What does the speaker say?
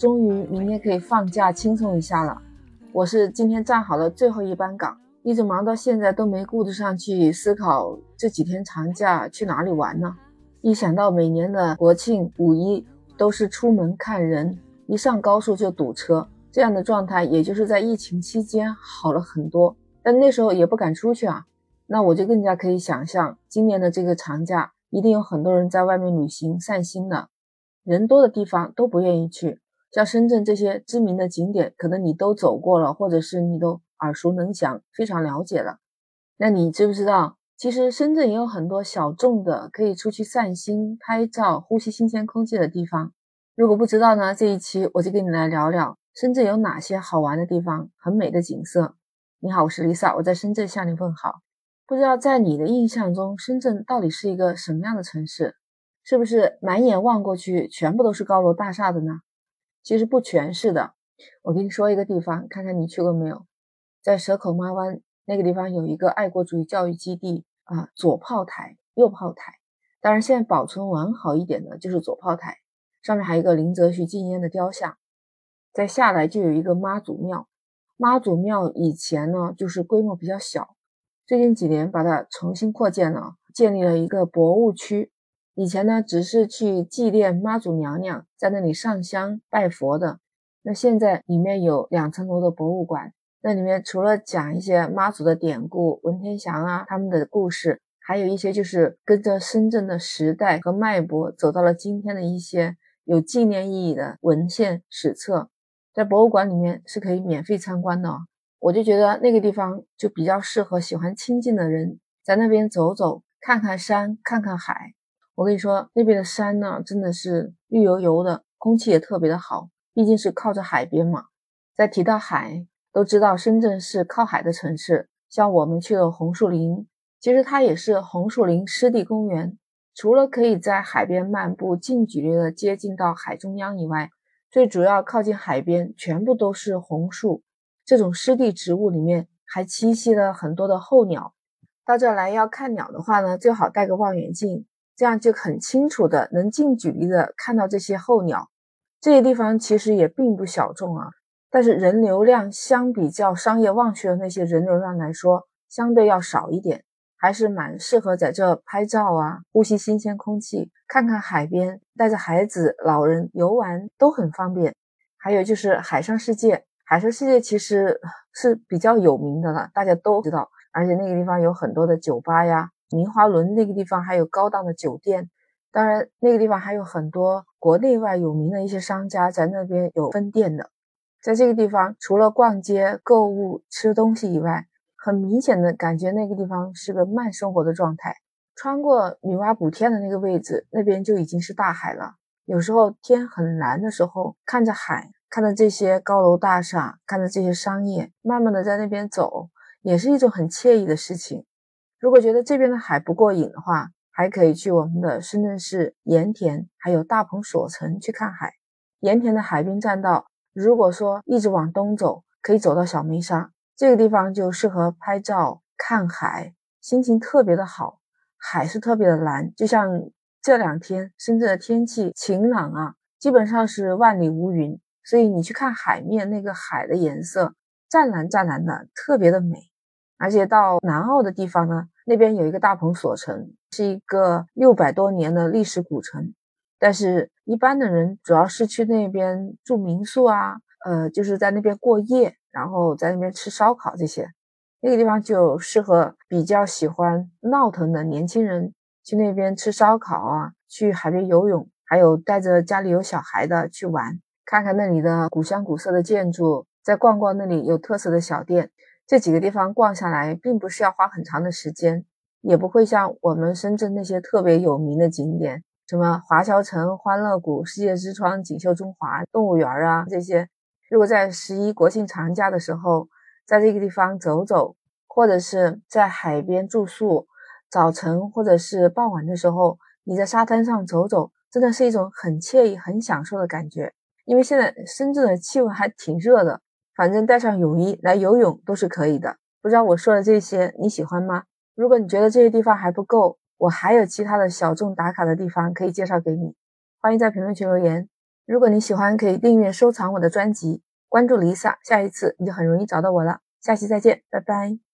终于明天可以放假轻松一下了。我是今天站好了最后一班岗，一直忙到现在都没顾得上去思考这几天长假去哪里玩呢。一想到每年的国庆、五一都是出门看人，一上高速就堵车，这样的状态也就是在疫情期间好了很多，但那时候也不敢出去啊。那我就更加可以想象，今年的这个长假一定有很多人在外面旅行散心了。人多的地方都不愿意去，像深圳这些知名的景点，可能你都走过了，或者是你都耳熟能详，非常了解了。那你知不知道，其实深圳也有很多小众的可以出去散心、拍照、呼吸新鲜空气的地方？如果不知道呢，这一期我就跟你来聊聊深圳有哪些好玩的地方、很美的景色。你好，我是 Lisa，我在深圳向你问好。不知道在你的印象中，深圳到底是一个什么样的城市？是不是满眼望过去全部都是高楼大厦的呢？其实不全是的。我跟你说一个地方，看看你去过没有？在蛇口妈湾那个地方有一个爱国主义教育基地啊，左炮台、右炮台。当然，现在保存完好一点的就是左炮台，上面还有一个林则徐禁烟的雕像。再下来就有一个妈祖庙，妈祖庙以前呢就是规模比较小，最近几年把它重新扩建了，建立了一个博物区。以前呢，只是去祭奠妈祖娘娘，在那里上香拜佛的。那现在里面有两层楼的博物馆，那里面除了讲一些妈祖的典故、文天祥啊他们的故事，还有一些就是跟着深圳的时代和脉搏走到了今天的一些有纪念意义的文献史册，在博物馆里面是可以免费参观的哦。我就觉得那个地方就比较适合喜欢清静的人在那边走走，看看山，看看海。我跟你说，那边的山呢，真的是绿油油的，空气也特别的好，毕竟是靠着海边嘛。再提到海，都知道深圳是靠海的城市。像我们去了红树林，其实它也是红树林湿地公园。除了可以在海边漫步，近距离的接近到海中央以外，最主要靠近海边全部都是红树。这种湿地植物里面还栖息了很多的候鸟。到这来要看鸟的话呢，最好带个望远镜。这样就很清楚的能近距离的看到这些候鸟。这些地方其实也并不小众啊，但是人流量相比较商业旺区的那些人流量来说，相对要少一点，还是蛮适合在这拍照啊，呼吸新鲜空气，看看海边，带着孩子、老人游玩都很方便。还有就是海上世界，海上世界其实是比较有名的了，大家都知道，而且那个地方有很多的酒吧呀。明华轮那个地方还有高档的酒店，当然那个地方还有很多国内外有名的一些商家在那边有分店的。在这个地方，除了逛街、购物、吃东西以外，很明显的感觉那个地方是个慢生活的状态。穿过女娲补天的那个位置，那边就已经是大海了。有时候天很蓝的时候，看着海，看着这些高楼大厦，看着这些商业，慢慢的在那边走，也是一种很惬意的事情。如果觉得这边的海不过瘾的话，还可以去我们的深圳市盐田，还有大鹏所城去看海。盐田的海滨栈道，如果说一直往东走，可以走到小梅沙这个地方，就适合拍照看海，心情特别的好。海是特别的蓝，就像这两天深圳的天气晴朗啊，基本上是万里无云，所以你去看海面那个海的颜色湛蓝湛蓝的，特别的美。而且到南澳的地方呢，那边有一个大鹏所城，是一个六百多年的历史古城。但是，一般的人主要是去那边住民宿啊，呃，就是在那边过夜，然后在那边吃烧烤这些。那个地方就适合比较喜欢闹腾的年轻人去那边吃烧烤啊，去海边游泳，还有带着家里有小孩的去玩，看看那里的古香古色的建筑，再逛逛那里有特色的小店。这几个地方逛下来，并不是要花很长的时间，也不会像我们深圳那些特别有名的景点，什么华侨城、欢乐谷、世界之窗、锦绣中华、动物园啊这些。如果在十一国庆长假的时候，在这个地方走走，或者是在海边住宿，早晨或者是傍晚的时候，你在沙滩上走走，真的是一种很惬意、很享受的感觉。因为现在深圳的气温还挺热的。反正带上泳衣来游泳都是可以的。不知道我说的这些你喜欢吗？如果你觉得这些地方还不够，我还有其他的小众打卡的地方可以介绍给你。欢迎在评论区留言。如果你喜欢，可以订阅收藏我的专辑，关注 Lisa，下一次你就很容易找到我了。下期再见，拜拜。